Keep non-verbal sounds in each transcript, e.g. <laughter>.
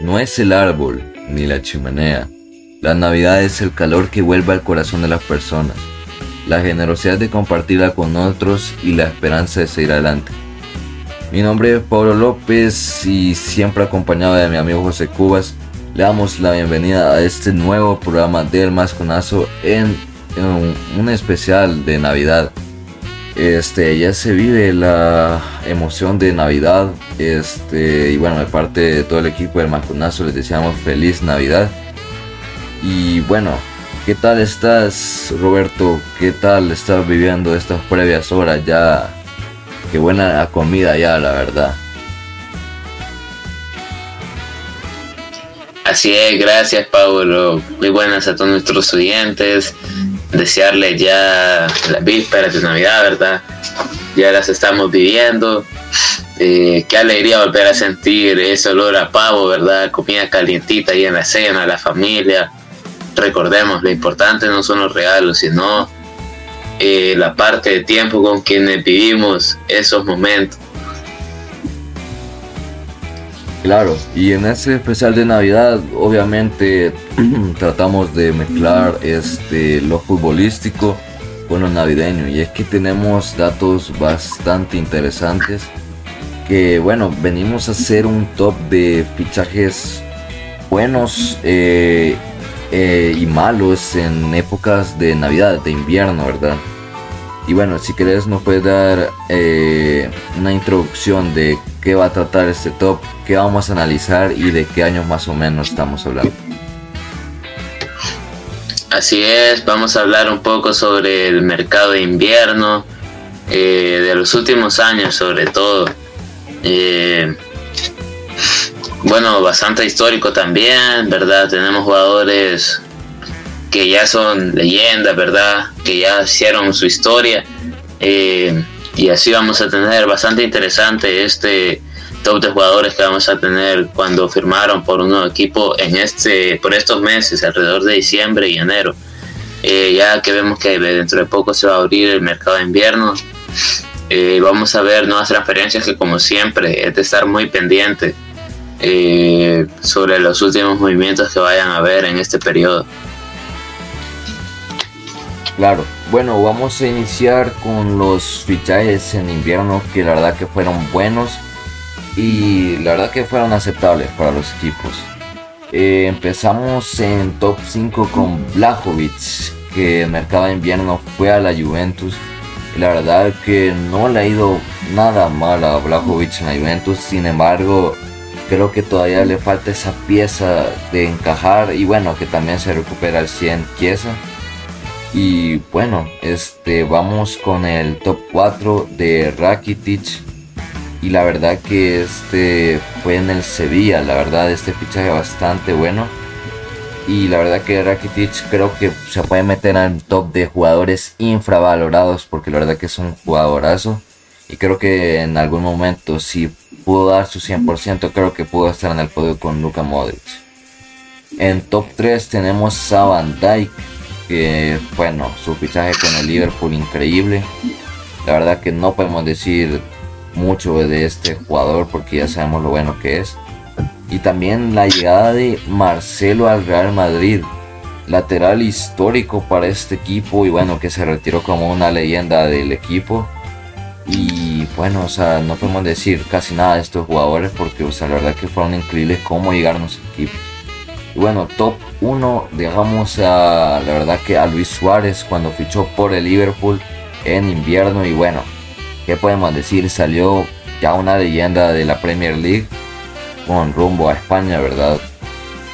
No es el árbol ni la chimenea. La Navidad es el calor que vuelve al corazón de las personas, la generosidad de compartirla con otros y la esperanza de seguir adelante. Mi nombre es Pablo López y siempre acompañado de mi amigo José Cubas, le damos la bienvenida a este nuevo programa del Masconazo en, en un especial de Navidad. Este, ya se vive la emoción de Navidad. Este, y bueno, de parte de todo el equipo del Macunazo les deseamos feliz Navidad. Y bueno, ¿qué tal estás, Roberto? ¿Qué tal estás viviendo estas previas horas ya? Qué buena la comida ya, la verdad. Así es, gracias Pablo. Muy buenas a todos nuestros oyentes desearles ya las vísperas de Navidad, ¿verdad? Ya las estamos viviendo. Eh, qué alegría volver a sentir ese olor a pavo, ¿verdad? Comida calientita ahí en la cena, la familia. Recordemos, lo importante no son los regalos, sino eh, la parte de tiempo con quienes vivimos esos momentos. Claro, y en este especial de Navidad, obviamente <clears throat> tratamos de mezclar este lo futbolístico con lo navideño. Y es que tenemos datos bastante interesantes. Que bueno, venimos a hacer un top de fichajes buenos eh, eh, y malos en épocas de Navidad, de invierno, ¿verdad? Y bueno, si querés nos puedes dar eh, una introducción de qué va a tratar este top, qué vamos a analizar y de qué años más o menos estamos hablando. Así es, vamos a hablar un poco sobre el mercado de invierno, eh, de los últimos años sobre todo. Eh, bueno, bastante histórico también, ¿verdad? Tenemos jugadores que ya son leyendas, ¿verdad? Que ya hicieron su historia. Eh, y así vamos a tener bastante interesante este top de jugadores que vamos a tener cuando firmaron por un nuevo equipo en este por estos meses alrededor de diciembre y enero. Eh, ya que vemos que dentro de poco se va a abrir el mercado de invierno. Eh, vamos a ver nuevas transferencias que como siempre es de estar muy pendiente eh, sobre los últimos movimientos que vayan a haber en este periodo. Claro, bueno, vamos a iniciar con los fichajes en invierno que la verdad que fueron buenos y la verdad que fueron aceptables para los equipos. Eh, empezamos en top 5 con Blajovic, que en mercado de invierno fue a la Juventus. La verdad que no le ha ido nada mal a Blajovic en la Juventus, sin embargo, creo que todavía le falta esa pieza de encajar y bueno, que también se recupera al 100 Chiesa. Y bueno, este vamos con el top 4 de Rakitic. Y la verdad que este fue en el Sevilla, la verdad este fichaje bastante bueno. Y la verdad que Rakitic creo que se puede meter el top de jugadores infravalorados porque la verdad que es un jugadorazo. Y creo que en algún momento si pudo dar su 100% creo que pudo estar en el podio con Luka Modric. En top 3 tenemos a Van que bueno, su fichaje con el Liverpool increíble. La verdad que no podemos decir mucho de este jugador porque ya sabemos lo bueno que es. Y también la llegada de Marcelo al Real Madrid, lateral histórico para este equipo y bueno, que se retiró como una leyenda del equipo. Y bueno, o sea, no podemos decir casi nada de estos jugadores porque, o sea, la verdad que fueron increíbles cómo llegaron a los equipos. Y bueno, top 1 dejamos a la verdad que a Luis Suárez cuando fichó por el Liverpool en invierno y bueno, ¿qué podemos decir? Salió ya una leyenda de la Premier League con rumbo a España, ¿verdad?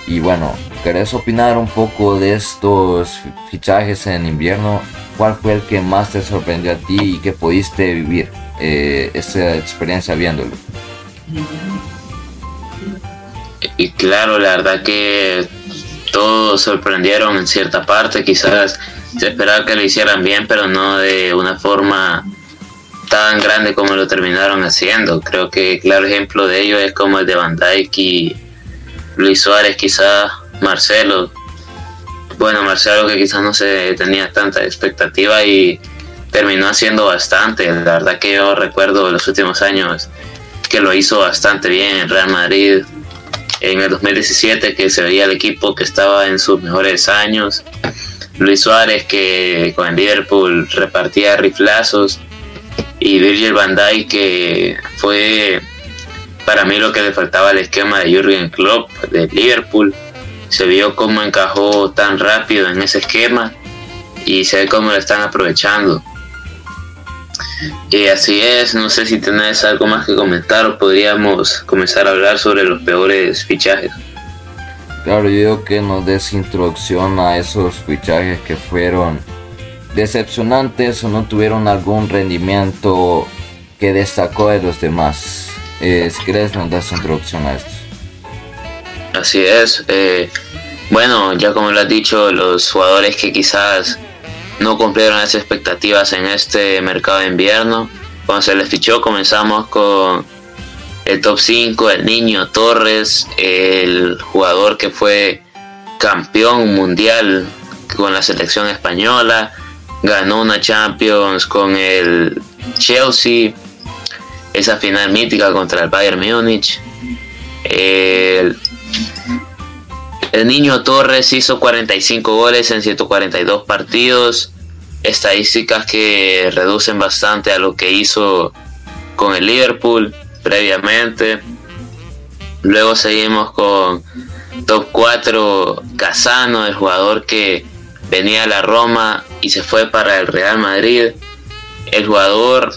Y bueno, ¿querés opinar un poco de estos fichajes en invierno? ¿Cuál fue el que más te sorprendió a ti y que pudiste vivir eh, esa experiencia viéndolo? Y claro, la verdad que todos sorprendieron en cierta parte, quizás se esperaba que lo hicieran bien, pero no de una forma tan grande como lo terminaron haciendo. Creo que claro ejemplo de ello es como el de Van Dijk y Luis Suárez, quizás Marcelo. Bueno, Marcelo que quizás no se tenía tanta expectativa y terminó haciendo bastante. La verdad que yo recuerdo los últimos años que lo hizo bastante bien en Real Madrid, en el 2017 que se veía el equipo que estaba en sus mejores años. Luis Suárez que con el Liverpool repartía riflazos y Virgil van Dijk que fue para mí lo que le faltaba al esquema de Jürgen Klopp de Liverpool. Se vio cómo encajó tan rápido en ese esquema y se ve cómo lo están aprovechando. Y así es, no sé si tenés algo más que comentar o podríamos comenzar a hablar sobre los peores fichajes. Claro, yo digo que nos des introducción a esos fichajes que fueron decepcionantes o no tuvieron algún rendimiento que destacó de los demás. Eh, si quieres, nos das introducción a esto. Así es. Eh, bueno, ya como lo has dicho, los jugadores que quizás no cumplieron las expectativas en este mercado de invierno. Cuando se les fichó comenzamos con el top 5, el niño Torres, el jugador que fue campeón mundial con la selección española, ganó una Champions con el Chelsea, esa final mítica contra el Bayern Múnich. El, el niño Torres hizo 45 goles en 142 partidos, estadísticas que reducen bastante a lo que hizo con el Liverpool previamente. Luego seguimos con top 4 Casano, el jugador que venía a la Roma y se fue para el Real Madrid. El jugador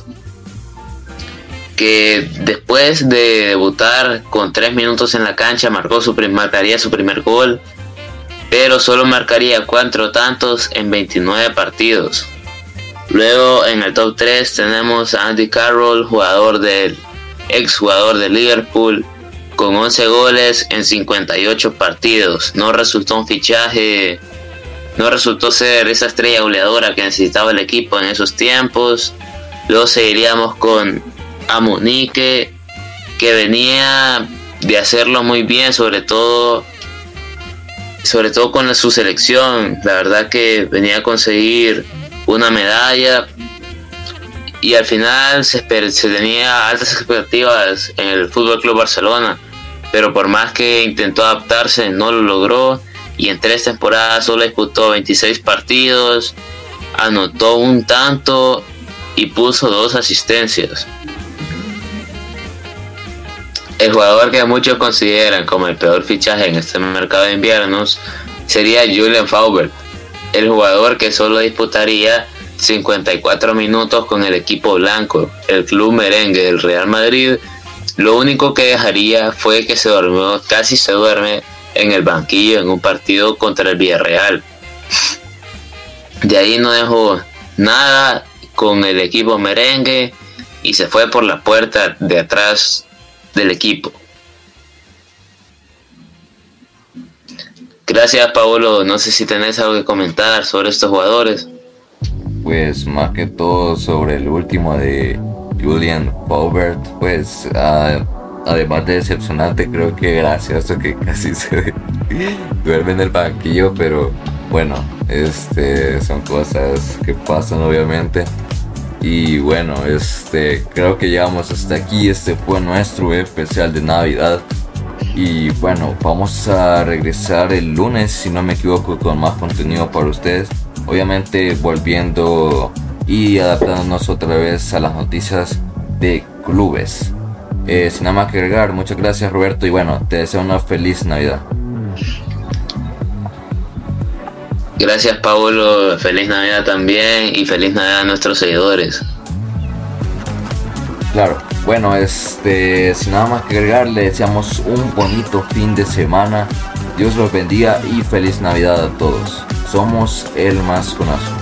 que después de debutar con 3 minutos en la cancha marcó su, marcaría su primer gol, pero solo marcaría 4 tantos en 29 partidos. Luego en el top 3 tenemos a Andy Carroll, jugador del ex jugador de Liverpool, con 11 goles en 58 partidos. No resultó un fichaje, no resultó ser esa estrella goleadora que necesitaba el equipo en esos tiempos. Luego seguiríamos con Amunique, que venía de hacerlo muy bien, sobre todo sobre todo con su selección. La verdad que venía a conseguir una medalla y al final se, se tenía altas expectativas en el Fútbol Club Barcelona, pero por más que intentó adaptarse no lo logró y en tres temporadas solo disputó 26 partidos, anotó un tanto y puso dos asistencias. El jugador que muchos consideran como el peor fichaje en este mercado de inviernos sería Julian Faubert, el jugador que solo disputaría 54 minutos con el equipo blanco, el club merengue del Real Madrid. Lo único que dejaría fue que se durmió, casi se duerme en el banquillo en un partido contra el Villarreal. De ahí no dejó nada con el equipo merengue y se fue por la puerta de atrás del equipo. Gracias Paolo, no sé si tenés algo que comentar sobre estos jugadores pues más que todo sobre el último de Julian Paubert, pues además de decepcionante, creo que gracioso que casi <laughs> se duerme en el banquillo, pero bueno, este son cosas que pasan obviamente. Y bueno, este creo que llegamos hasta aquí. Este fue nuestro especial de Navidad. Y bueno, vamos a regresar el lunes, si no me equivoco, con más contenido para ustedes obviamente volviendo y adaptándonos otra vez a las noticias de clubes. Eh, sin nada más que agregar, muchas gracias Roberto y bueno, te deseo una feliz Navidad. Gracias Paulo, feliz Navidad también y feliz Navidad a nuestros seguidores. Claro, bueno, este, sin nada más que agregar, le deseamos un bonito fin de semana. Dios los bendiga y feliz Navidad a todos. Somos el más conocido.